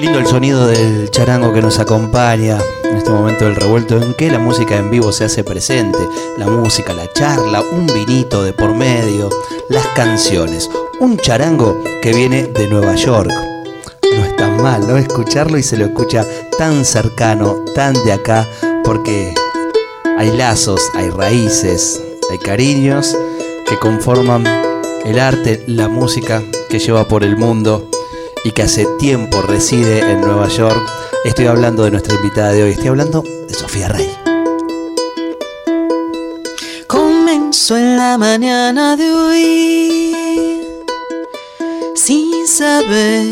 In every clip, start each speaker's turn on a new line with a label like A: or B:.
A: Lindo el sonido del charango que nos acompaña en este momento del revuelto en que la música en vivo se hace presente, la música, la charla, un vinito de por medio, las canciones, un charango que viene de Nueva York. No está mal, ¿no? Escucharlo y se lo escucha tan cercano, tan de acá, porque hay lazos, hay raíces, hay cariños que conforman el arte, la música que lleva por el mundo y que hace tiempo reside en Nueva York. Estoy hablando de nuestra invitada de hoy, estoy hablando de Sofía Rey.
B: Comenzó en la mañana de hoy sin saber.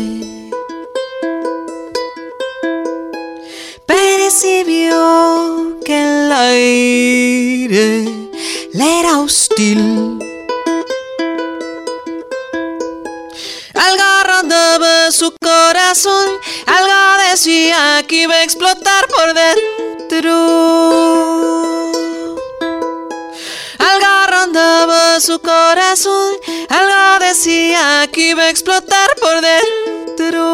B: Percibió que el aire le era hostil. Su corazón, algo decía que iba a explotar por dentro. Algo rondaba su corazón, algo decía que iba a explotar por dentro.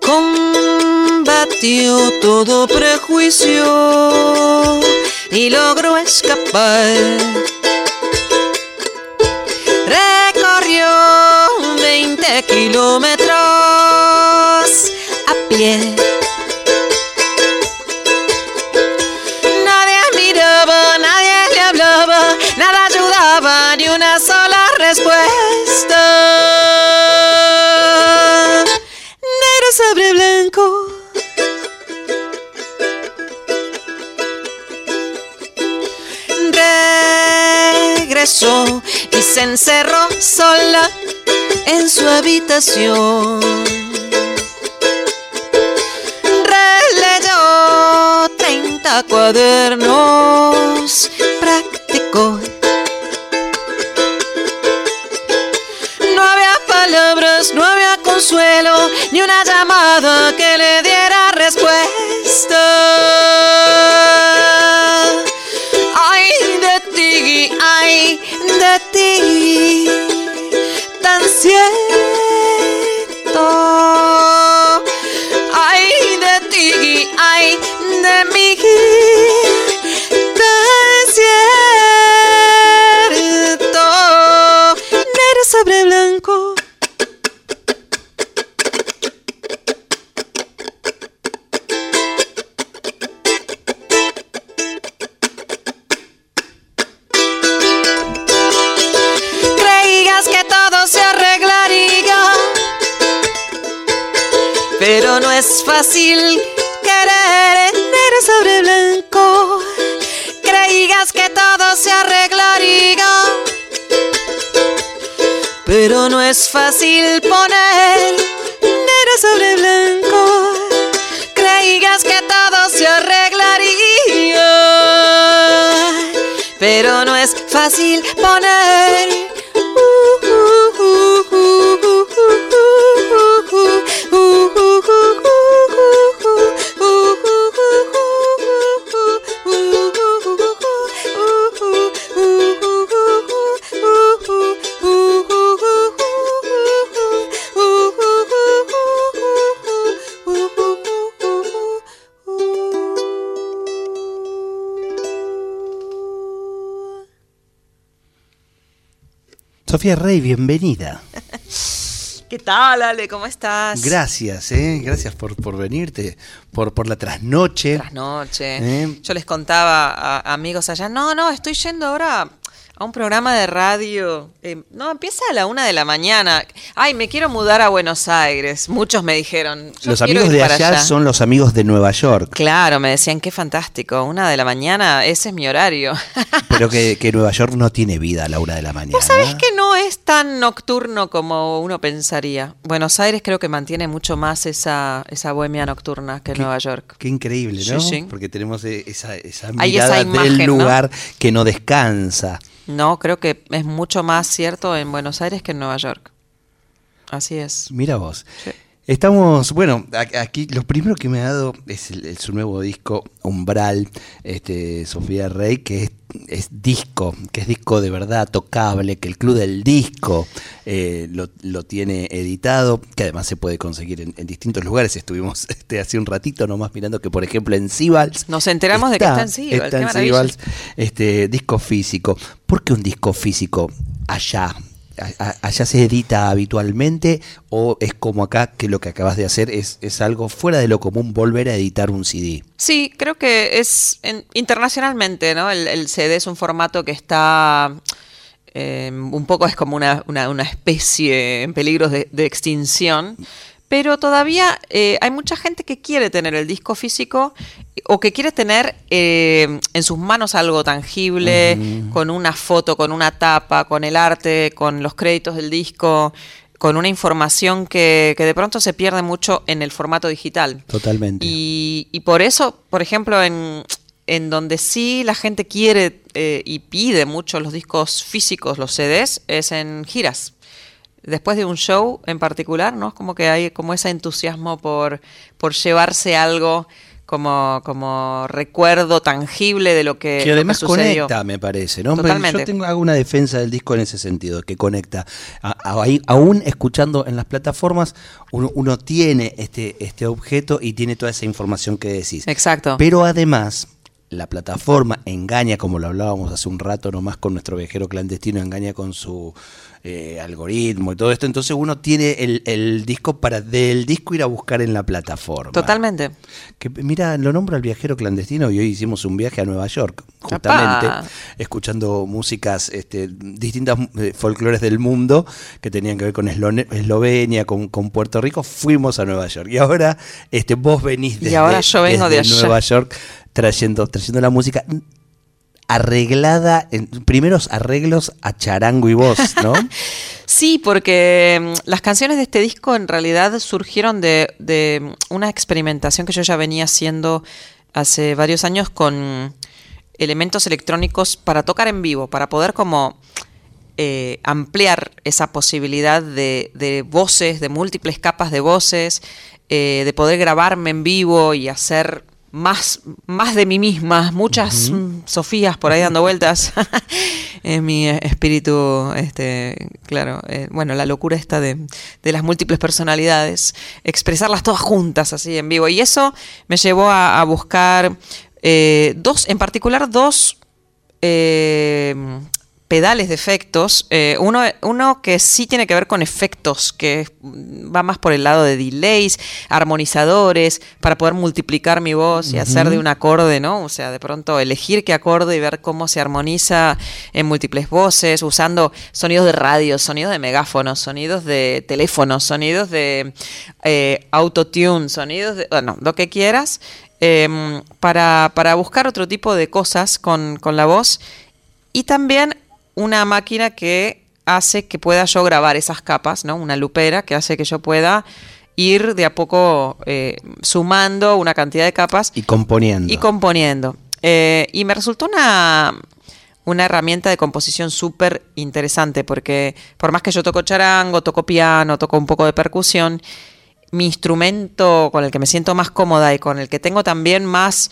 B: Combatió todo prejuicio logró escapar. Sola en su habitación. Releyó 30 cuadernos, practicó. No había palabras, no había consuelo, ni una llamada que le fácil poner negro sobre blanco. Creías que todo se arreglaría, pero no es fácil poner.
A: Sofía Rey, bienvenida.
B: ¿Qué tal, Ale? ¿Cómo estás?
A: Gracias, ¿eh? gracias por, por venirte, por, por la trasnoche.
B: Buenas noches.
A: ¿Eh?
B: Yo les contaba a amigos allá, no, no, estoy yendo ahora a un programa de radio. eh, no, empieza a la una de la mañana. Ay, me quiero mudar a Buenos Aires. Muchos me dijeron. "Yo
A: Los amigos de allá, son los amigos de Nueva York.
B: Claro, me decían, qué fantástico. Una de la mañana, ese es mi horario.
A: Pero que, que Nueva York no tiene vida a la una de la mañana.
B: Vos sabés que no es tan nocturno como uno pensaría. Buenos Aires creo que mantiene mucho más esa, esa bohemia nocturna que Nueva York.
A: Qué increíble,
B: Sí,
A: ¿no?
B: sí.
A: Porque tenemos eh, esa, mirada
B: esa imagen,
A: del
B: ¿no?
A: lugar que no descansa.
B: No, creo que es mucho más cierto en Buenos Aires que en Nueva York. Así es.
A: Mira vos.
B: Sí.
A: Estamos, bueno, aquí lo primero que me ha dado es el- el- su nuevo disco, Umbral, este, Sofía Rey, que es, es disco, que es disco de verdad tocable, que el Club del Disco eh, lo, lo tiene editado, que además se puede conseguir en, en distintos lugares. Estuvimos este, hace un ratito nomás mirando que, por ejemplo, en Sibals.
B: Nos enteramos de que está en Sibals,
A: Está en. Sibals, este, disco físico. ¿Por qué un disco físico allá? ¿Allá se edita habitualmente o es como acá que lo que acabas de hacer es, es algo fuera de lo común volver a editar un CD?
B: Sí, creo que es en- internacionalmente, ¿no? El, CD es un formato que está eh, un poco es como una, una- una especie en peligro de, de extinción. Pero todavía eh, hay mucha gente que quiere tener el disco físico o que quiere tener eh, en sus manos algo tangible, con una foto, con una tapa, con el arte, con los créditos del disco, con una información que, que de pronto se pierde mucho en el formato digital.
A: Totalmente.
B: Y, y por eso, por ejemplo, en, en donde sí la gente quiere eh, y pide mucho los discos físicos, los CDs, es en giras. Después de un show en particular, ¿no? Es como que hay como ese entusiasmo por, por llevarse algo como, como recuerdo tangible de lo que,
A: que
B: lo
A: además
B: sucedió.
A: conecta, me parece, ¿no? Pero
B: Totalmente.
A: Yo tengo, hago una defensa del disco en ese sentido, que conecta. A- aún escuchando en las plataformas, uno, uno tiene este, este objeto y tiene toda esa información que decís.
B: Exacto.
A: Pero además, la plataforma engaña, como lo hablábamos hace un rato nomás con nuestro viajero clandestino, engaña con su eh, algoritmo y todo esto. Entonces uno tiene el, el disco para del disco ir a buscar en la plataforma.
B: Totalmente.
A: Que, mira, lo nombro al viajero clandestino y hoy hicimos un viaje a Nueva York, justamente,
B: ¡Apá!
A: escuchando músicas, este, distintas eh, folclores del mundo que tenían que ver con Eslo- Eslovenia, con, con Puerto Rico. Fuimos a Nueva York y ahora este, vos venís
B: Y
A: desde,
B: ahora yo vengo
A: desde
B: de.
A: Nueva York trayendo, trayendo la música arreglada, en primeros arreglos a charango y voz, ¿no?
B: Sí, porque mm, las canciones de este disco en realidad surgieron de, de mm, una experimentación que yo ya venía haciendo hace varios años con elementos electrónicos para tocar en vivo, para poder como eh, ampliar esa posibilidad de, de voces, de múltiples capas de voces, eh, de poder grabarme en vivo y hacer más, más de mí misma, muchas Sofías por ahí dando vueltas. En mi eh, espíritu, este, claro, eh, bueno, la locura esta de, de las múltiples personalidades, expresarlas todas juntas así en vivo. Y eso me llevó a, a buscar eh, dos, en particular dos eh, pedales de efectos. eh, uno, uno que sí tiene que ver con efectos, que va más por el lado de delays, armonizadores, para poder multiplicar mi voz y hacer de un acorde, ¿no? O sea, de pronto elegir qué acorde y ver cómo se armoniza en múltiples voces, usando sonidos de radio, sonidos de megáfonos, sonidos de teléfonos, sonidos de eh, autotune, sonidos de, bueno, lo que quieras, em, para, para buscar otro tipo de cosas con, con la voz y también una máquina que hace que pueda yo grabar esas capas, ¿no? Una lupera que hace que yo pueda ir de a poco eh, sumando una cantidad de capas
A: Y componiendo.
B: y componiendo. Eh, y me resultó una, una herramienta de composición súper interesante, porque por más que yo toco charango, toco piano, toco un poco de percusión, mi instrumento con el que me siento más cómoda y con el que tengo también más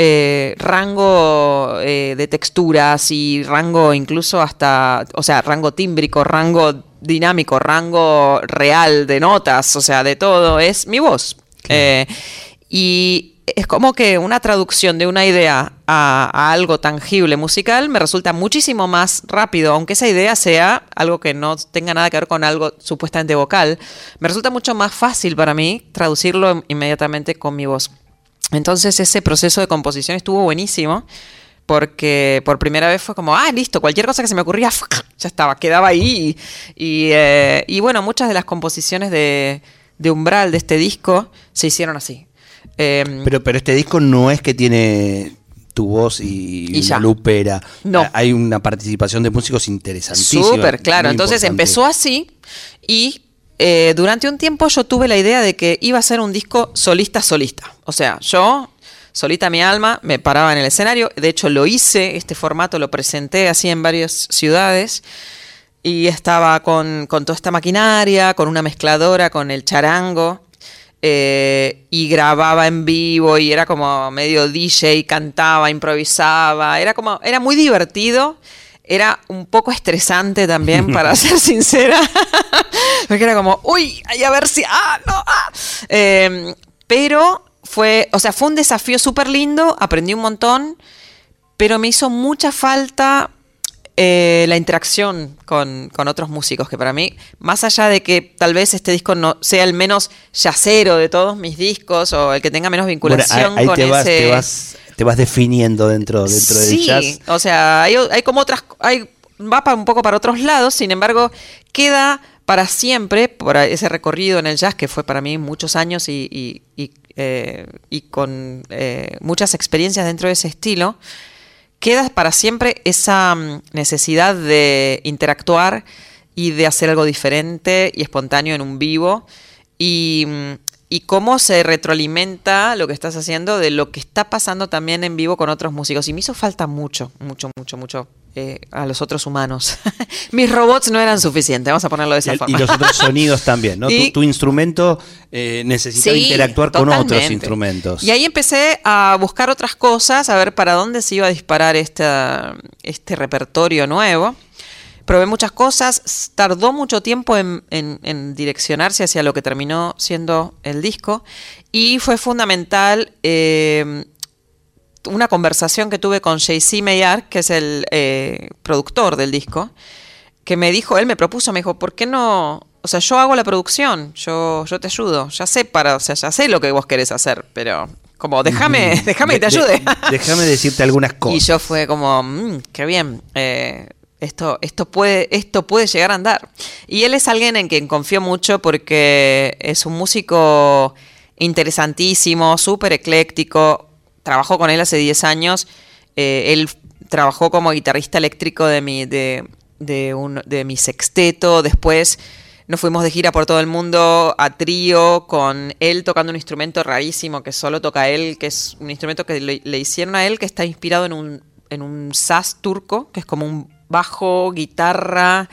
B: eh, rango eh, de texturas y rango incluso hasta, o sea, rango tímbrico, rango dinámico, rango real de notas, o sea, de todo, es mi voz. Eh, y es como que una traducción de una idea a, a algo tangible musical me resulta muchísimo más rápido, aunque esa idea sea algo que no tenga nada que ver con algo supuestamente vocal, me resulta mucho más fácil para mí traducirlo inmediatamente con mi voz. Entonces ese proceso de composición estuvo buenísimo porque por primera vez fue como, ah, listo, cualquier cosa que se me ocurría, ya estaba, quedaba ahí. Y, eh, y bueno, muchas de las composiciones de, de, Umbral, de este disco, se hicieron así.
A: Em, pero, pero este disco no es que tiene tu voz y, la lupera. No. Hay una participación de músicos interesantísima.
B: Súper, claro. Entonces empezó así y eh, durante un tiempo yo tuve la idea de que iba a ser un disco solista-solista. O sea, yo solita mi alma, me paraba en el escenario, de hecho lo hice, este formato lo presenté así en varias ciudades y estaba con, toda esta maquinaria, con una mezcladora, con el charango. Eh, y grababa en vivo y era como medio DJ, cantaba, improvisaba, era como, era muy divertido, era un poco estresante también, para ser sincera, porque era como, uy, a ver si, ah, no, ah. Em, pero fue, o sea, fue un desafío súper lindo, aprendí un montón, pero me hizo mucha falta eh, la interacción con, otros músicos, que para mí, más allá de que tal vez este disco no sea el menos yacero de todos mis discos o el que tenga menos vinculación con
A: te
B: vas,
A: ese... Te vas, te vas definiendo dentro, dentro del jazz. Sí,
B: o sea, hay, hay como otras... Hay, va para, un poco para otros lados, sin embargo, queda para siempre, por ese recorrido en el jazz que fue para mí muchos años y, eh, con eh, muchas experiencias dentro de ese estilo, queda para siempre esa mm, necesidad de interactuar y de hacer algo diferente y espontáneo en un vivo y, mm, y cómo se retroalimenta lo que estás haciendo de lo que está pasando también en vivo con otros músicos. Y me hizo falta mucho, mucho, mucho, mucho eh, a los otros humanos. Mis robots no eran suficientes, vamos a ponerlo de esa
A: y,
B: forma.
A: Y los otros sonidos también, ¿no? tu, instrumento eh, interactuar con otros instrumentos.
B: Y ahí empecé a buscar otras cosas, a ver para dónde se iba a disparar esta, este repertorio nuevo probé muchas cosas, tardó mucho tiempo en, direccionarse hacia lo que terminó siendo el disco y fue fundamental eh, una conversación que tuve con JC Maillard, que es el eh, productor del disco, que me dijo, él me propuso, me dijo, ¿por qué no? O sea, yo hago la producción, yo, yo te ayudo, ya sé para, o sea, ya sé lo que vos querés hacer, pero como déjame, déjame que te ayude.
A: déjame decirte algunas cosas.
B: Y yo fue como, mmm, qué bien. Eh, esto, esto, puede, esto puede llegar a andar. Y él es alguien en quien confío mucho porque es un músico interesantísimo, súper ecléctico. Trabajó con él hace 10 años. Eh, él trabajó como guitarrista eléctrico de mi, de, de, un, de mi sexteto. Después nos fuimos de gira por todo el mundo a trío con él tocando un instrumento rarísimo que solo toca él, que es un instrumento que le, le hicieron a él que está inspirado en un, en un saz turco, que es como un bajo, guitarra.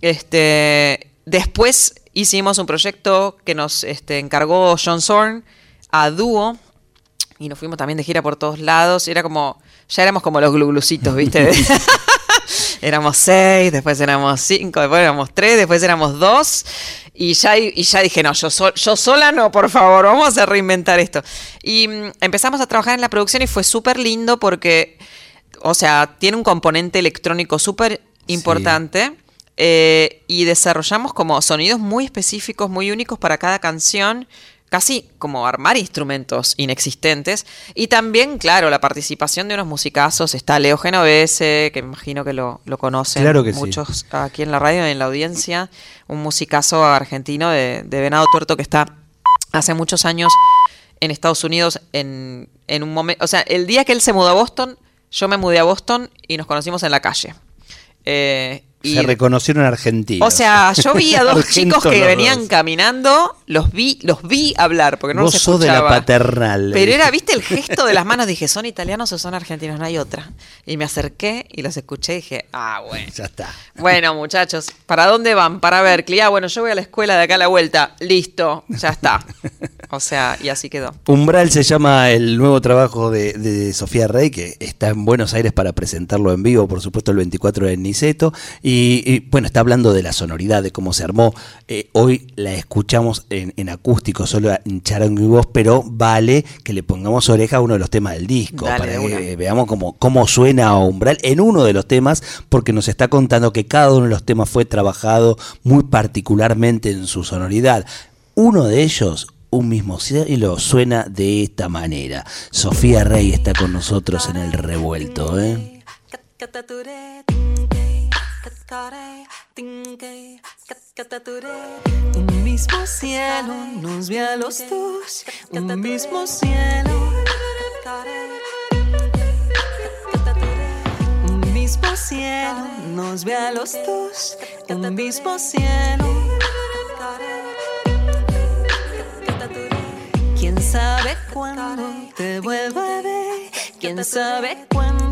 B: Este, después hicimos un proyecto que nos este, encargó John Zorn a dúo y nos fuimos también de gira por todos lados. Era como, ya éramos como los gluglucitos, ¿viste? éramos seis, después éramos cinco, después éramos tres, después éramos dos. Y ya, y ya dije, no, yo, yo sola no, por favor, vamos a reinventar esto. Y mm, empezamos a trabajar en la producción y fue súper lindo porque o sea, tiene un componente electrónico súper importante. Eh, y desarrollamos como sonidos muy específicos, muy únicos para cada canción, casi como armar instrumentos inexistentes. Y también, claro, la participación de unos musicazos. Está Leo Genovese, que me imagino que lo, conocen muchos aquí en la radio y en la audiencia. Un musicazo argentino de, Venado Tuerto que está hace muchos años en Estados Unidos en, en un momento... O sea, el día que él se mudó a Boston yo me mudé a Boston y nos conocimos en la calle.
A: Eh, se reconocieron argentinos.
B: O sea, yo vi a dos chicos que venían caminando, los vi, los vi hablar, porque no
A: Vos
B: los
A: sos de la paternal.
B: Pero era, viste, el gesto de las manos, dije, ¿son italianos o son argentinos? No hay otra. Y me acerqué y los escuché y dije, ah, bueno.
A: Ya está.
B: Bueno, muchachos, ¿para dónde van? Para Berkeley. Ah, bueno, yo voy a la escuela de acá a la vuelta. Listo, ya está. O sea, y así quedó.
A: Umbral se llama el nuevo trabajo de, Sofía Rey, que está en Buenos Aires para presentarlo en vivo, por supuesto, el 24 de Niceto. Y, bueno, está hablando de la sonoridad, de cómo se armó. Eh, hoy la escuchamos en, acústico, solo en charango y voz, pero vale que le pongamos oreja a uno de los temas del disco, para que veamos cómo, cómo suena Umbral en uno de los temas, porque nos está contando que cada uno de los temas fue trabajado muy particularmente en su sonoridad. Uno de ellos, un mismo cielo suena de esta manera. Sofía Rey está con nosotros en el revuelto, ¿eh?
B: Un mismo cielo nos ve a los dos, un mismo cielo. Un mismo cielo nos ve a los dos, un mismo cielo. Cuándo te vuelva a ver? ¿Quién sabe cuándo?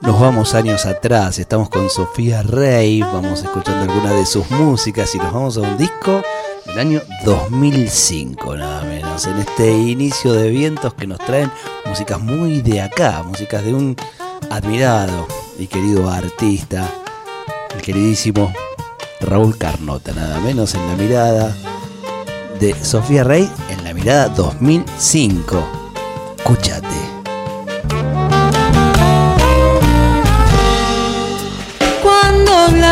A: Nos vamos años atrás, estamos con Sofía Rey, vamos escuchando alguna de sus músicas y nos vamos a un disco del año 2005, nada menos, en este inicio de vientos que nos traen músicas muy de acá, músicas de un admirado y querido artista, el queridísimo Raúl Carnota, nada menos en la mirada de Sofía Rey en la mirada 2005. Escúchate.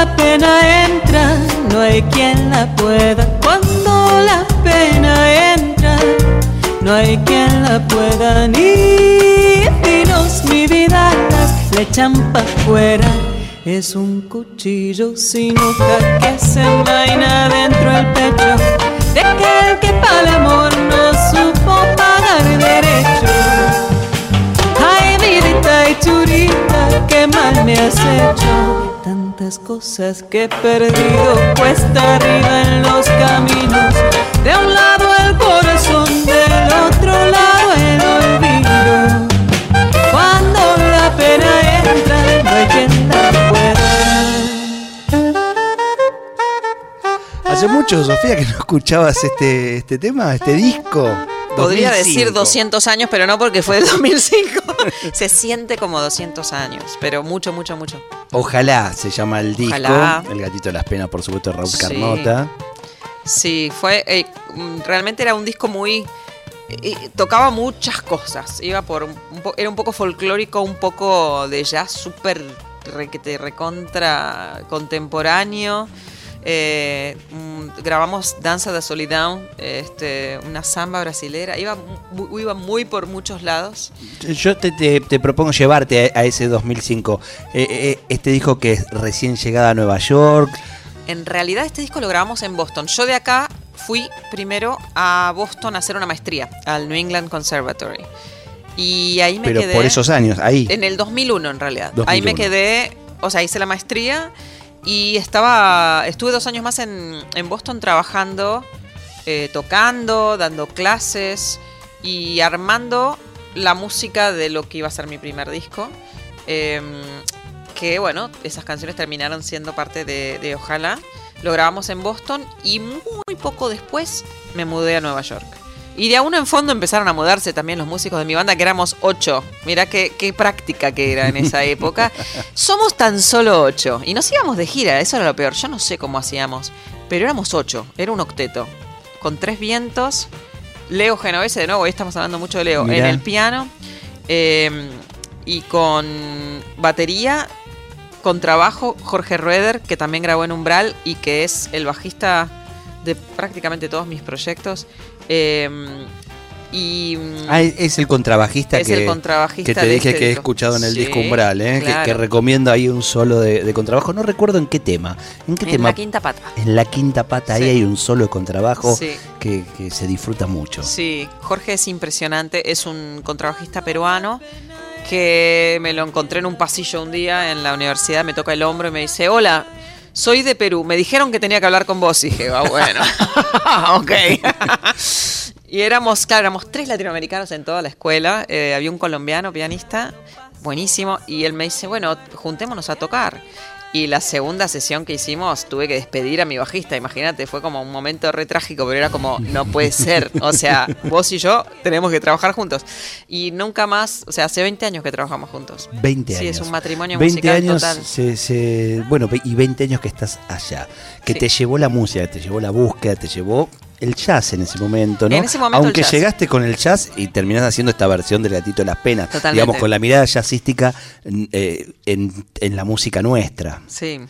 B: La pena entra, no hay quien la pueda. Cuando la pena entra, no hay quien la pueda. Ni finos ni vidatas le echan pa' fuera. Es un cuchillo sin hoja que se envaina dentro del pecho de aquel que para el amor no supo pagar derecho. Ay, vidita y tú
C: tantas cosas que he perdido cuesta arriba en los caminos. De un lado el corazón, del otro lado el olvido. Cuando la pena entra, no hay quien la pueda.
A: Hace mucho, Sofía, que no escuchabas este, este tema, este disco.
B: Podría
A: 2005.
B: decir 200 años, pero no porque fue de 2005. Se siente como 200 años, pero mucho, mucho, mucho.
A: Ojalá se llama el disco.
B: Ojalá.
A: El gatito de las penas, por supuesto, de Raúl
B: Sí.
A: Carnota.
B: Sí, fue eh, mm, realmente era un disco muy eh, tocaba muchas cosas. Iba por un, era un poco folclórico, un poco de jazz súper recontra contemporáneo. Eh, grabamos Danza da Solidão, este, una samba brasilera. Iba, iba muy por muchos lados.
A: Yo te, te- te propongo llevarte a, a ese 2005. Eh, eh, este disco que es recién llegada a Nueva York.
B: En realidad este disco lo grabamos en Boston. Yo de acá fui primero a Boston a hacer una maestría, al New England Conservatory. Y ahí me
A: Pero
B: quedé...
A: por esos años, ahí.
B: En el 2001 en realidad. Ahí
A: 2001.
B: me quedé, o sea, hice la maestría y estaba, estuve dos años más en, Boston trabajando, eh, tocando, dando clases y armando la música de lo que iba a ser mi primer disco. Eh, que bueno, esas canciones terminaron siendo parte de, de Ojalá. Lo grabamos en Boston y muy poco después me mudé a Nueva York. Y de a uno en fondo empezaron a mudarse también los músicos de mi banda, que éramos ocho. Mirá qué, qué práctica que era en esa época. Somos tan solo ocho. Y nos íbamos de gira, eso era lo peor. Yo no sé cómo hacíamos, pero éramos ocho. Era un octeto. Con tres vientos. Leo Genovese, de nuevo, hoy estamos hablando mucho de Leo,
A: Mirá.
B: en el piano. eh, y con batería, con trabajo, Jorge Rueder, que también grabó en Umbral y que es el bajista de prácticamente todos mis proyectos. Eh, y
A: Ah, es el contrabajista
B: Es
A: que,
B: el contrabajista
A: que te dije
B: este
A: que he escuchado en el
B: Sí,
A: disco Umbral, ¿eh? Que- recomiendo ahí un solo de, de contrabajo. No recuerdo en qué tema. ¿En qué
B: en
A: tema?
B: la quinta pata.
A: En la quinta pata, ahí hay un solo de contrabajo
B: Sí.
A: que, que se disfruta mucho.
B: Sí, Jorge es impresionante, es un contrabajista peruano que me lo encontré en un pasillo un día en la universidad, me toca el hombro y me dice, hola, soy de Perú, me dijeron que tenía que hablar con vos. Y dije, ah, bueno, ok. y éramos, claro, éramos tres latinoamericanos en toda la escuela, eh, había un colombiano pianista, buenísimo, y él me dice, bueno, juntémonos a tocar. Y la segunda sesión que hicimos tuve que despedir a mi bajista, imagínate, fue como un momento re trágico, pero era como, no puede ser, o sea, vos y yo tenemos que trabajar juntos. Y nunca más, o sea, hace 20 años que trabajamos juntos.
A: 20
B: Sí,
A: años.
B: es un matrimonio
A: 20
B: musical
A: años,
B: total.
A: se- se- bueno, y 20 años que estás allá. Que
B: Sí.
A: te llevó la música, te llevó la búsqueda, te llevó el jazz en ese momento, ¿no?
B: En ese momento el
A: Aunque
B: jazz.
A: llegaste con el jazz y terminás haciendo esta versión del Gatito de las Penas.
B: Totalmente.
A: Digamos, con la mirada jazzística en, eh, en- en la música nuestra.
B: Sí.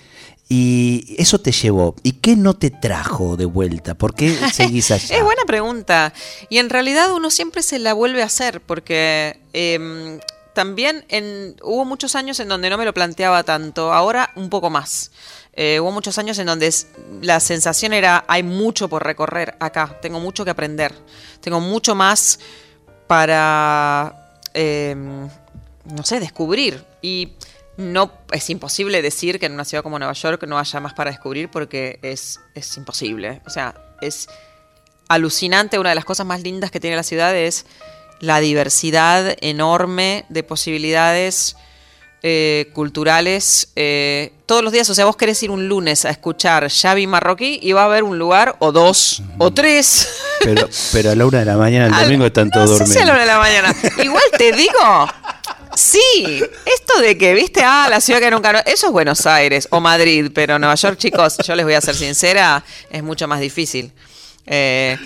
A: Y eso te llevó. ¿Y qué no te trajo de vuelta? ¿Por qué seguís allá?
B: Es buena pregunta. Y en realidad uno siempre se la vuelve a hacer porque em, también en, hubo muchos años en donde no me lo planteaba tanto, ahora un poco más. Eh, hubo muchos años en donde la sensación era hay mucho por recorrer acá, tengo mucho que aprender, tengo mucho más para, em, no sé, descubrir. Y no es imposible decir que en una ciudad como Nueva York no haya más para descubrir porque es, es imposible. O sea, es alucinante. Una de las cosas más lindas que tiene la ciudad es la diversidad enorme de posibilidades eh, culturales eh, todos los días. O sea, vos querés ir un lunes a escuchar Xavi Marroquí y va a haber un lugar o dos o tres.
A: Pero, pero a la una de la mañana, el
B: Al-
A: domingo están todos
B: no sé si a la una de la mañana. Igual te digo, sí, esto de que, viste, ah, la ciudad que nunca... no- Eso es Buenos Aires o Madrid, pero Nueva York, chicos, yo les voy a ser sincera, es mucho más difícil. Eh,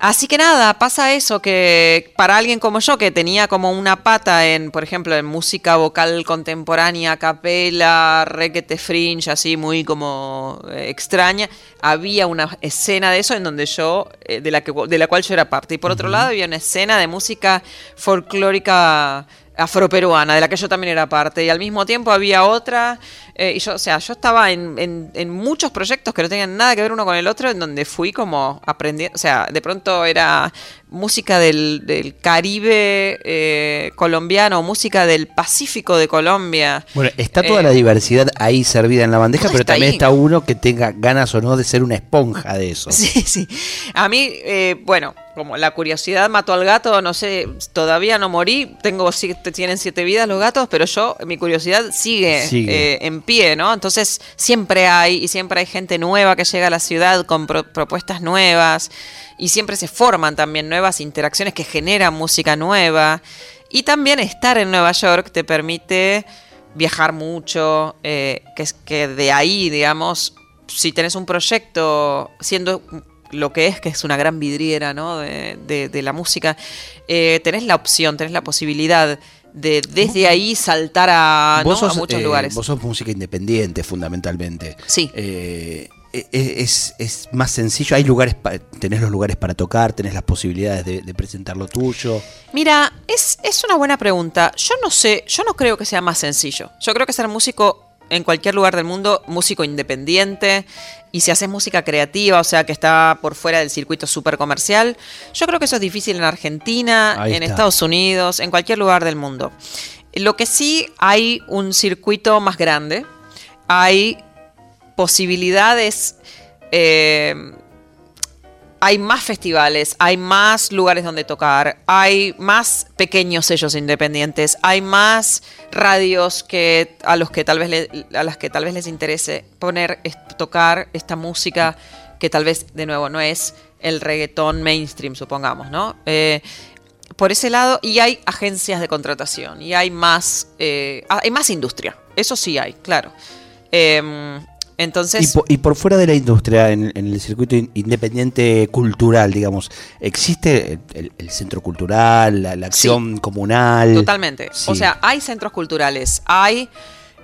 B: así que nada, pasa eso, que para alguien como yo, que tenía como una pata en, por ejemplo, en música vocal contemporánea, capela, requete fringe, así muy como eh, extraña, había una escena de eso en donde yo, eh, de, la que, de la cual yo era parte. Y por otro lado había una escena de música folclórica afroperuana, de la que yo también era parte. Y al mismo tiempo había otra. eh, y yo, o sea, yo estaba en, en- en muchos proyectos que no tenían nada que ver uno con el otro, en donde fui como aprendiendo. O sea, de pronto era música del, del Caribe eh, colombiano, música del Pacífico de Colombia.
A: Bueno, está toda
B: Eh,
A: la diversidad ahí servida en la bandeja, pero
B: está
A: también
B: ahí.
A: está uno que tenga ganas o no de ser una esponja de eso.
B: Sí, sí. A mí, eh, bueno, como la curiosidad mató al gato, no sé, todavía no morí, tengo siete- tienen siete vidas los gatos, pero yo, mi curiosidad sigue,
A: Sigue.
B: eh, en pie, ¿no? Entonces, siempre hay, y siempre hay gente nueva que llega a la ciudad con pro- propuestas nuevas, y siempre se forman también nuevas interacciones que generan música nueva. Y también estar en Nueva York te permite viajar mucho, eh, que es que de ahí, digamos, si tenés un proyecto siendo lo que es, que es una gran vidriera ¿no? de, de- de la música, eh, tenés la opción, tenés la posibilidad de desde ahí saltar a, ¿no?
A: vos, sos,
B: a muchos
A: eh,
B: lugares.
A: vos sos música independiente, fundamentalmente.
B: Sí.
A: Eh, e- e- es, es más sencillo, hay lugares, pa- tenés los lugares para tocar, tenés las posibilidades de, de presentar lo tuyo.
B: Mira, es, es una buena pregunta. Yo no sé, yo no creo que sea más sencillo. Yo creo que ser músico en cualquier lugar del mundo, músico independiente, y si haces música creativa, o sea, que está por fuera del circuito súper comercial, yo creo que eso es difícil en Argentina,
A: Ahí
B: en
A: está.
B: Estados Unidos, en cualquier lugar del mundo. Lo que sí hay un circuito más grande, hay posibilidades eh, hay más festivales, hay más lugares donde tocar, hay más pequeños sellos independientes, hay más radios que a los que tal vez a las que tal vez les interese poner tocar esta música que tal vez de nuevo no es el reggaetón mainstream, supongamos, ¿no? Eh, por ese lado, y hay agencias de contratación, y hay más, eh, ah, hay más industria, eso sí hay, claro.
A: Y,
B: entonces,
A: y por fuera de la industria, en, en el circuito in- independiente cultural, digamos, ¿existe el, centro cultural, la, la acción comunal?
B: Totalmente.
A: Sí.
B: O sea, hay centros culturales, hay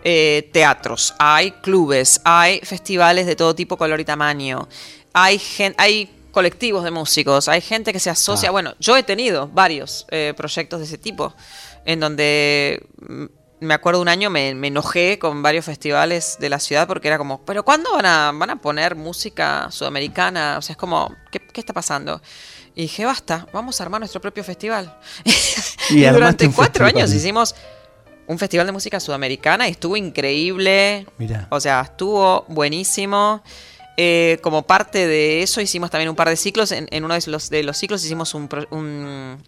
B: eh, teatros, hay clubes, hay festivales de todo tipo, color y tamaño, hay, gen- hay colectivos de músicos, hay gente que se asocia.
A: Ah.
B: Bueno, yo he tenido varios eh, proyectos de ese tipo, en donde mm, me acuerdo un año me, me enojé con varios festivales de la ciudad porque era como, pero ¿cuándo van a, van a poner música sudamericana? O sea, es como, ¿qué, qué está pasando? Y dije, basta, vamos a armar nuestro propio festival.
A: Y
B: y
A: armaste
B: durante cuatro
A: festival.
B: años hicimos un festival de música sudamericana y estuvo increíble.
A: Mirá.
B: O sea, estuvo buenísimo. Eh, como parte de eso hicimos también un par de ciclos. En, en uno de los, de los ciclos hicimos un, un-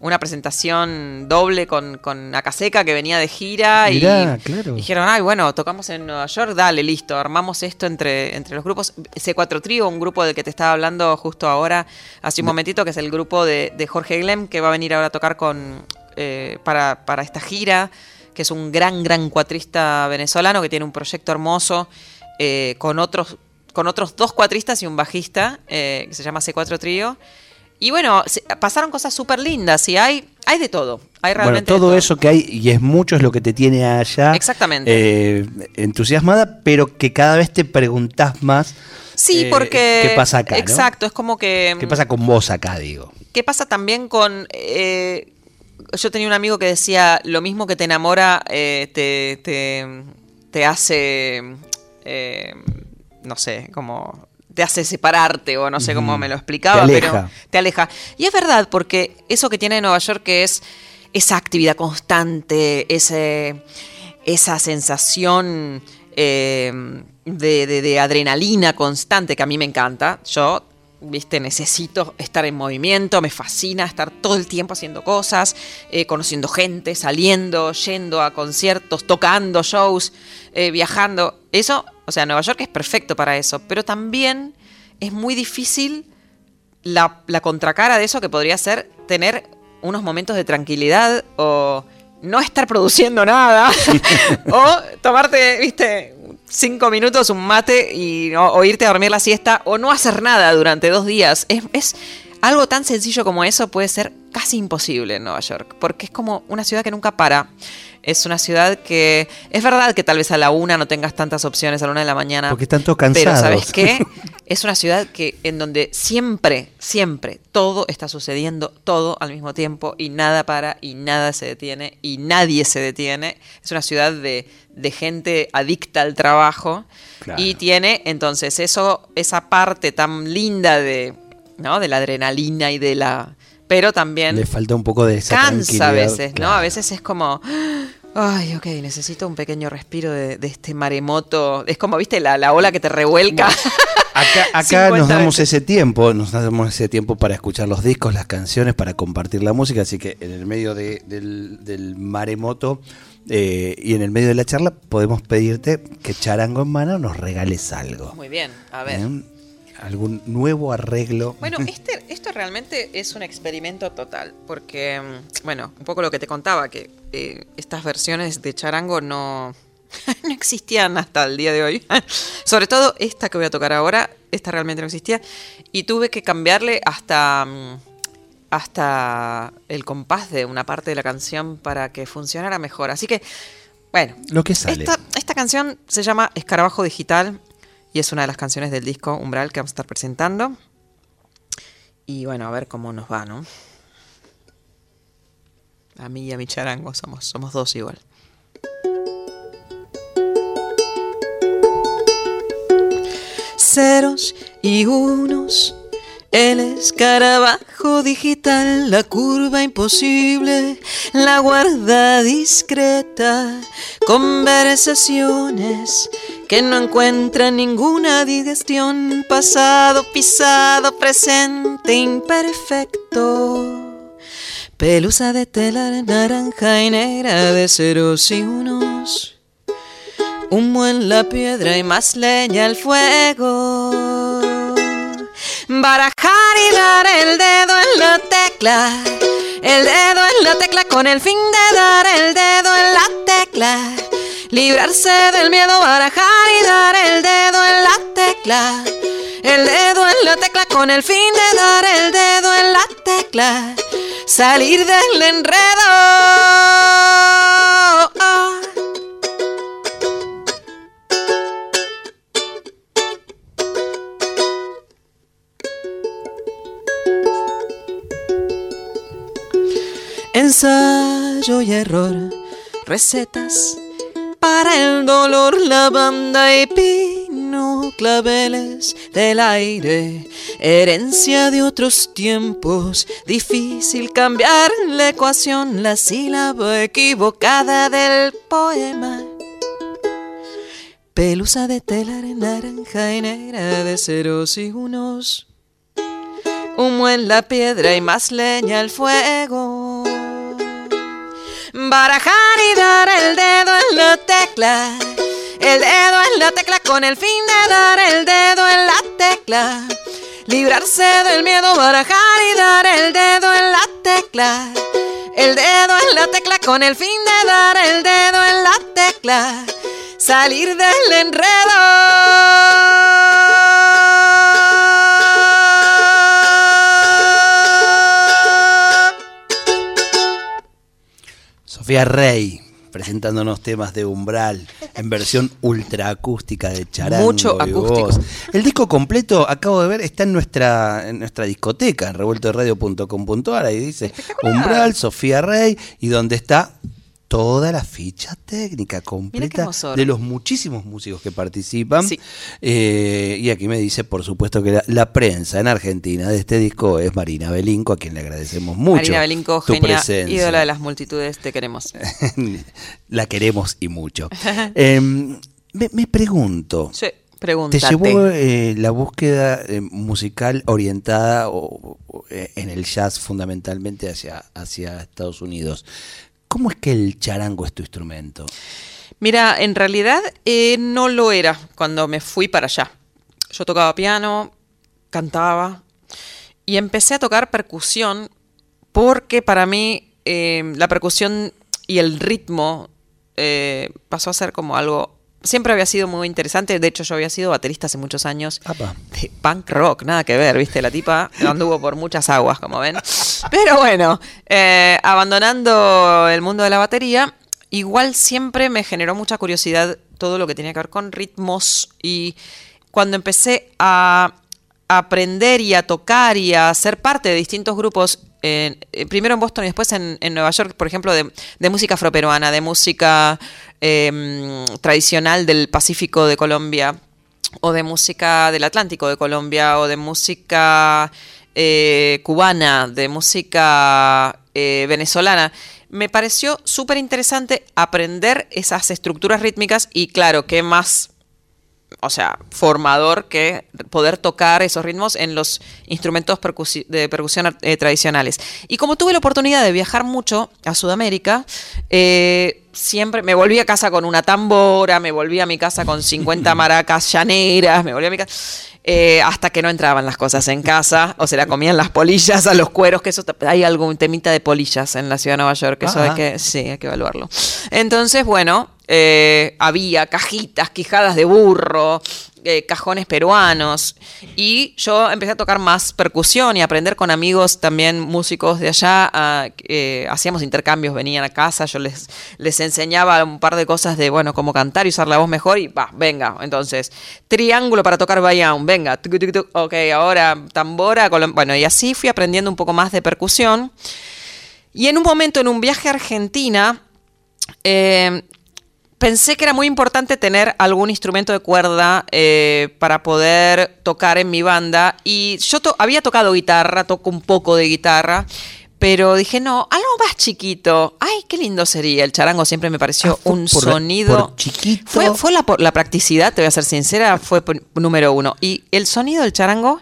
B: una presentación doble con, con Acaseca que venía de gira.
A: Mirá,
B: y
A: claro.
B: dijeron, ay, bueno, tocamos en Nueva York, dale, listo, armamos esto entre, entre los grupos. C4 Trío, un grupo del que te estaba hablando justo ahora, hace un momentito, que es el grupo de, de Jorge Glem, que va a venir ahora a tocar con eh, para, para esta gira, que es un gran, gran cuatrista venezolano que tiene un proyecto hermoso eh, con otros con otros dos cuatristas y un bajista eh, que se llama C4 Trío. Y bueno, se- pasaron cosas súper lindas y hay, hay de todo. Hay
A: Bueno,
B: realmente de
A: todo eso que hay, y es mucho, es lo que te tiene allá.
B: Exactamente.
A: eh, entusiasmada, pero que cada vez te preguntás más.
B: Sí,
A: eh,
B: porque.
A: ¿Qué pasa acá? no?
B: Exacto, es como que.
A: ¿Qué pasa con vos acá, digo?
B: ¿Qué pasa también con... eh, yo tenía un amigo que decía, lo mismo que te enamora, te, te, te hace, no sé, como... Te hace separarte o no sé cómo me lo explicaba,
A: Te
B: pero te aleja. Y es verdad, porque eso que tiene Nueva York que es esa actividad constante, ese, esa sensación eh, de, de- de adrenalina constante que a mí me encanta. Yo, viste, necesito estar en movimiento, me fascina estar todo el tiempo haciendo cosas, eh, conociendo gente, saliendo, yendo a conciertos, tocando shows, eh, viajando. Eso, o sea, Nueva York es perfecto para eso, pero también es muy difícil la, la contracara de eso que podría ser tener unos momentos de tranquilidad o no estar produciendo nada o tomarte, viste, cinco minutos un mate y o, irte a dormir la siesta o no hacer nada durante dos días. Es, es algo tan sencillo como eso puede ser casi imposible en Nueva York porque es como una ciudad que nunca para. Es una ciudad que es verdad que tal vez a la una no tengas tantas opciones a la una de la mañana.
A: Porque están todos
B: Pero
A: cansados.
B: ¿sabes qué? Es una ciudad que en donde siempre, siempre todo está sucediendo, todo al mismo tiempo y nada para y nada se detiene y nadie se detiene. Es una ciudad de, de gente adicta al trabajo
A: Claro.
B: y tiene entonces eso, esa parte tan linda de, ¿no? de la adrenalina y de la pero también
A: Le falta un poco de esa
B: cansa a veces, ¿no? A veces es como, ay, ok, necesito un pequeño respiro de, de este maremoto. Es como, viste, la, la ola que te revuelca.
A: Acá, acá
B: 50
A: nos damos
B: veces.
A: ese tiempo, nos damos ese tiempo para escuchar los discos, las canciones, para compartir la música, así que en el medio de- del, del maremoto eh, y en el medio de la charla podemos pedirte que charango en mano nos regales algo.
B: Muy bien, a ver.
A: ¿Eh? Algún nuevo arreglo.
B: Bueno, este, esto realmente es un experimento total, porque, mm, bueno, un poco lo que te contaba, que eh, estas versiones de charango no, no existían hasta el día de hoy. Sobre todo esta que voy a tocar ahora, esta realmente no existía, y tuve que cambiarle hasta, mm, hasta el compás de una parte de la canción para que funcionara mejor. Así que, bueno,
A: Lo que sale.
B: esta, esta canción se llama Escarabajo Digital y es una de las canciones del disco Umbral que vamos a estar presentando. Y bueno, a ver cómo nos va, ¿no? A mí y a mi charango somos, somos dos igual. Ceros y unos, el escarabajo digital, la curva imposible, la guarda discreta, conversaciones que no encuentran ninguna digestión, pasado, pisado, presente, imperfecto. Pelusa de tela naranja y negra de ceros y unos. Humo en la piedra y más leña al fuego. Barajar y dar el dedo en la tecla. El dedo en la tecla con el fin de dar el dedo en la tecla. Librarse del miedo, barajar y dar el dedo en la tecla. El dedo en la tecla con el fin de dar el dedo en la tecla. Salir del enredo. Ensayo y error, recetas el dolor, lavanda y pino, claveles del aire, herencia de otros tiempos, difícil cambiar la ecuación, la sílaba equivocada del poema. Pelusa de tela naranja y negra de ceros y unos. Humo en la piedra y más leña al fuego. Barajar el dedo en la tecla. El dedo en la tecla con el fin de dar el dedo en la tecla. Librarse del miedo, barajar y dar el dedo en la tecla. El dedo en la tecla con el fin de dar el dedo en la tecla. Salir del enredo.
A: Sofía Rey presentándonos temas de Umbral en versión ultraacústica de charango
B: Mucho acústico.
A: voz. El disco completo, acabo de ver, está en nuestra en nuestra discoteca, en revueltoradio.com.ar, ahí dice Umbral, Sofía Rey, y donde está toda la ficha técnica completa de los muchísimos músicos que participan.
B: Sí.
A: Eh, y aquí me dice, por supuesto, que la, la prensa en Argentina de este disco es Marina Belinco, a quien le agradecemos mucho
B: Marina Belinco,
A: tu
B: genia,
A: presencia.
B: ídola de las multitudes, te queremos.
A: la queremos y mucho. Eh, me, me pregunto,
B: Sí,
A: ¿te
B: pregúntate.
A: llevó eh, la búsqueda eh, musical orientada o- o, en el jazz fundamentalmente hacia, hacia Estados Unidos? ¿Cómo es que el charango es tu instrumento?
B: Mira, en realidad eh, no lo era cuando me fui para allá. Yo tocaba piano, cantaba y empecé a tocar percusión porque para mí eh, la percusión y el ritmo eh, pasó a ser como algo... Siempre había sido muy interesante, de hecho yo había sido baterista hace muchos años
A: Apa.
B: de punk rock, nada que ver, viste, la tipa anduvo por muchas aguas, como ven. Pero bueno, eh, abandonando el mundo de la batería, igual siempre me generó mucha curiosidad todo lo que tenía que ver con ritmos y cuando empecé a aprender y a tocar y a ser parte de distintos grupos, eh, primero en Boston y después en, Nueva York, por ejemplo, de, música afroperuana, de música eh, tradicional del Pacífico de Colombia, o de música del Atlántico de Colombia, o de música eh, cubana, de música eh, venezolana, me pareció súper interesante aprender esas estructuras rítmicas y claro, qué más, o sea, formador que poder tocar esos ritmos en los instrumentos de percusión eh, tradicionales. Y como tuve la oportunidad de viajar mucho a Sudamérica, eh, siempre me volví a casa con una tambora, me volví a mi casa con 50 maracas llaneras, me volví a mi casa eh, hasta que no entraban las cosas en casa o se la comían las polillas a los cueros, que eso hay algún temita de polillas en la ciudad de Nueva York, que eso hay que, sí, hay que evaluarlo. Entonces, bueno, eh, había cajitas, quijadas de burro, eh, cajones peruanos. Y yo empecé a tocar más percusión y aprender con amigos también músicos de allá. Eh, hacíamos intercambios, venían a casa, yo les, les enseñaba un par de cosas de, bueno, cómo cantar y usar la voz mejor y va, venga. Entonces, triángulo para tocar bayaun, venga. Ok, ahora tambora. Bueno, y así fui aprendiendo un poco más de percusión. Y en un momento, en un viaje a Argentina, pensé que era muy importante tener algún instrumento de cuerda eh, para poder tocar en mi banda. Y yo había tocado guitarra, toco un poco de guitarra. Pero dije, no, algo más chiquito. Ay, qué lindo sería. El charango siempre me pareció ah, un sonido.
A: chiquito.
B: Fue, fue la, la, practicidad, te voy a ser sincera, fue número uno. Y el sonido del charango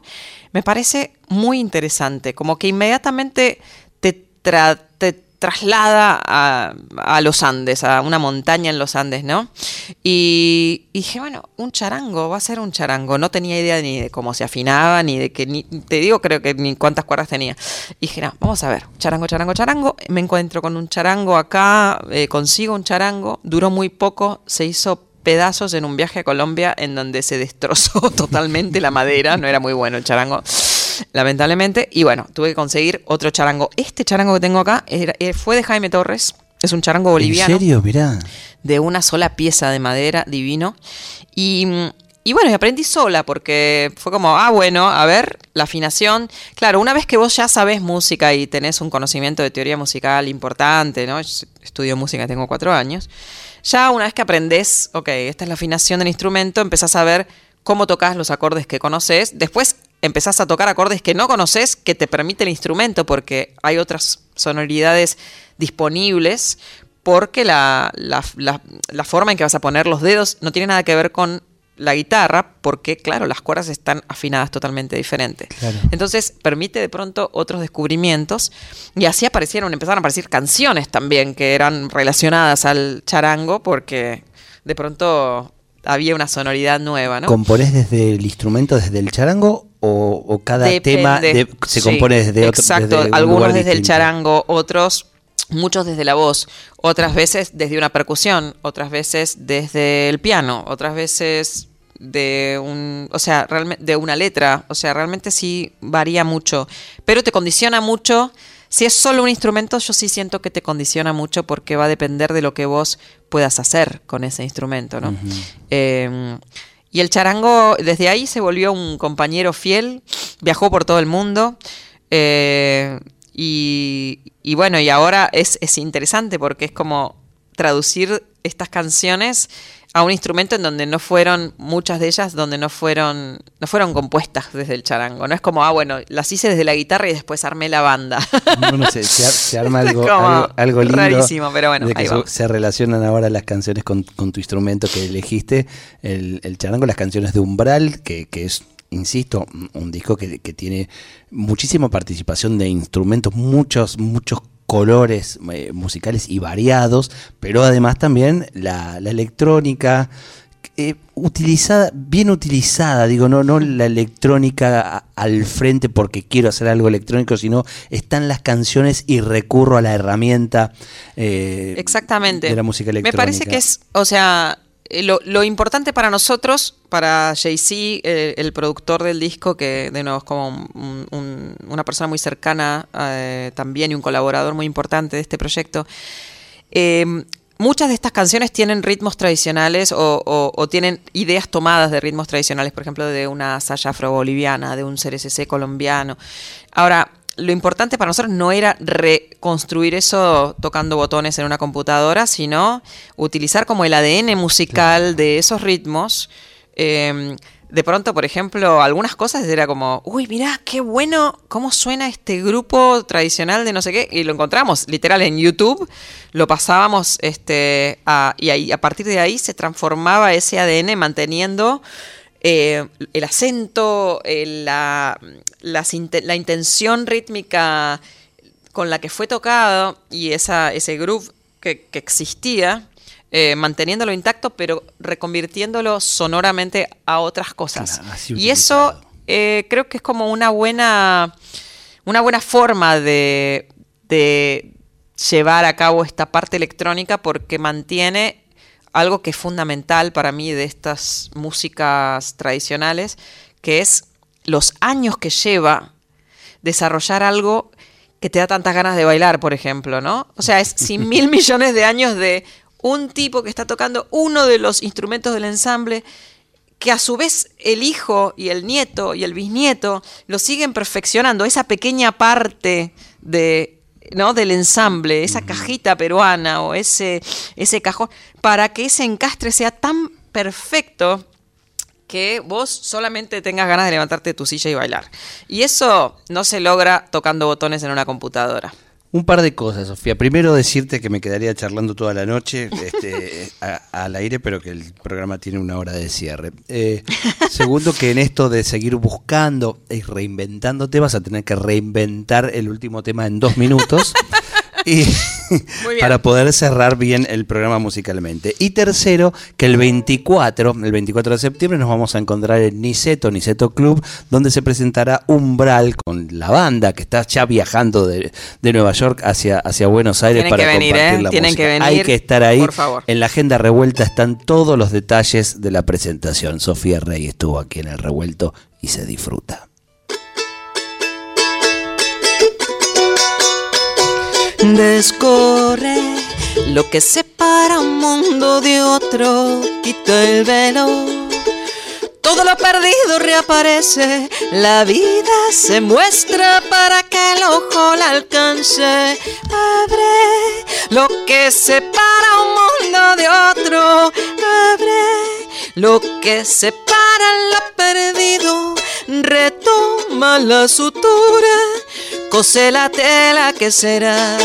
B: me parece muy interesante. Como que inmediatamente te, te traslada a, los Andes, a una montaña en los Andes, ¿no? Y, dije, bueno, un charango, va a ser un charango. No tenía idea ni de cómo se afinaba, ni de que, ni, te digo, creo que ni cuántas cuerdas tenía. Y dije, no, vamos a ver, charango, charango, charango. Me encuentro con un charango acá, eh, consigo un charango, duró muy poco, se hizo pedazos en un viaje a Colombia en donde se destrozó totalmente la madera, no era muy bueno el charango lamentablemente. Y bueno, tuve que conseguir otro charango. Este charango que tengo acá eh, fue de Jaime Torres. Es un charango boliviano.
A: ¿En serio? Mirá.
B: De una sola pieza de madera, divino. Y, y bueno, y aprendí sola porque fue como, ah, bueno, a ver, la afinación. Claro, una vez que vos ya sabes música y tenés un conocimiento de teoría musical importante, ¿no? Estudio música, tengo cuatro años. Ya una vez que aprendés, ok, esta es la afinación del instrumento, empezás a ver cómo tocas los acordes que conoces. Después empezás a tocar acordes que no conoces que te permite el instrumento porque hay otras sonoridades disponibles porque la, forma en que vas a poner los dedos no tiene nada que ver con la guitarra porque, claro, las cuerdas están afinadas totalmente diferentes. Entonces permite de pronto otros descubrimientos y así aparecieron, empezaron a aparecer canciones también que eran relacionadas al charango porque de pronto había una sonoridad nueva, ¿no?
A: ¿Componés desde el instrumento, desde el charango o, cada tema se compone desde
B: otro Exacto, algunos desde el charango, otros muchos desde la voz, otras veces desde una percusión, otras veces desde el piano, otras veces de un, o sea, realmente de una letra, o sea, realmente sí varía mucho, pero te condiciona mucho. Si es solo un instrumento, yo sí siento que te condiciona mucho porque va a depender de lo que vos puedas hacer con ese instrumento, ¿no? Y el charango desde ahí se volvió un compañero fiel, viajó por todo el mundo. Eh, y, bueno, y ahora es, es interesante porque es como traducir estas canciones a un instrumento en donde no fueron, muchas de ellas, donde no fueron, no fueron compuestas desde el charango. No es como, ah, bueno, las hice desde la guitarra y después armé la banda.
A: Bueno, se, se, arma algo, algo, lindo.
B: Rarísimo, pero bueno,
A: Se relacionan ahora las canciones con, tu instrumento que elegiste, el, el charango, las canciones de Umbral, que, que es insisto, un disco que, que, tiene muchísima participación de instrumentos, muchos, muchos colores eh, musicales y variados, pero además también la, electrónica. Eh, utilizada, bien utilizada, digo, no, no la electrónica al frente porque quiero hacer algo electrónico, sino están las canciones y recurro a la herramienta
B: eh, Exactamente.
A: de la música electrónica.
B: Me parece que es, o sea, eh, lo, importante para nosotros, para Jay-Z, eh, el productor del disco, que de nuevo es como una persona muy cercana eh, también y un colaborador muy importante de este proyecto, muchas de estas canciones tienen ritmos tradicionales o, tienen ideas tomadas de ritmos tradicionales, por ejemplo, de una saya afro-boliviana, de un CRCC colombiano. Ahora, lo importante para nosotros no era reconstruir eso tocando botones en una computadora, sino utilizar como el ADN musical de esos ritmos, em, de pronto, por ejemplo, algunas cosas era como, uy, mirá, qué bueno cómo suena este grupo tradicional de no sé qué, y lo encontramos literal en YouTube, lo pasábamos, este, y ahí, a partir de ahí se transformaba ese ADN manteniendo eh, el acento, la, la, intención rítmica con la que fue tocado y esa, ese groove que, que existía eh, manteniéndolo intacto, pero reconvirtiéndolo sonoramente a otras cosas. y eso eh, creo que es como una buena, una buena forma de, de llevar a cabo esta parte electrónica porque mantiene algo que es fundamental para mí de estas músicas tradicionales, que es los años que lleva desarrollar algo que te da tantas ganas de bailar, por ejemplo, ¿no? O sea, es sin mil millones de años de un tipo que está tocando uno de los instrumentos del ensamble que a su vez el hijo y el nieto y el bisnieto lo siguen perfeccionando, esa pequeña parte de, ¿no? del ensamble, esa cajita peruana o ese, ese cajón, para que ese encastre sea tan perfecto que vos solamente tengas ganas de levantarte de tu silla y bailar. Y eso no se logra tocando botones en una computadora.
A: Un par de cosas, Sofía. Primero decirte que me quedaría charlando toda la noche este, al aire, pero que el programa tiene una hora de cierre. Eh, segundo, que en esto de seguir buscando y reinventándote vas a tener que reinventar el último tema en dos minutos. y para poder cerrar bien el programa musicalmente. Y tercero, que el 24, el 24 de septiembre nos vamos a encontrar en Niceto, Niceto Club, donde se presentará Umbral con la banda que está ya viajando de, Nueva York hacia, hacia Buenos Aires para compartir ¿eh? la
B: Tienen Que venir,
A: Hay que estar ahí.
B: Por favor.
A: En la agenda revuelta están todos los detalles de la presentación. Sofía Rey estuvo aquí en el revuelto y se disfruta.
C: Descorre lo que separa un mundo de otro, quita el velo. Todo lo perdido reaparece, la vida se muestra para que el ojo la alcance. Abre lo que separa un mundo de otro, abre lo que separa lo perdido, retoma la sutura cose la tela que será.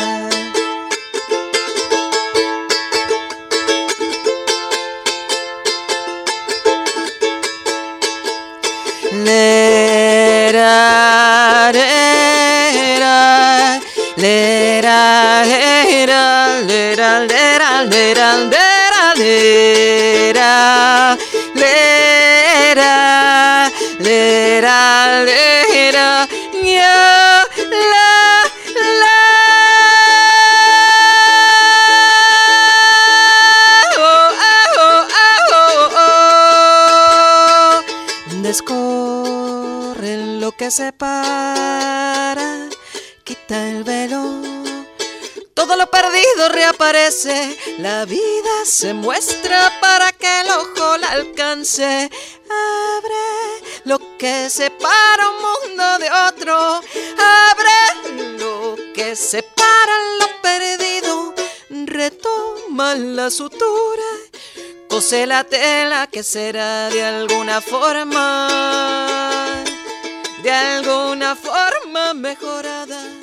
C: lera, lera, lera, lera, lera, lera, yeah, oh, oh, oh, Descorren lo que sepa perdido reaparece, la vida se muestra para que el ojo la alcance. Abre lo que separa un mundo de otro, abre lo que separa lo perdido, retoma la sutura, cose la tela que será de alguna forma. De alguna forma mejorada.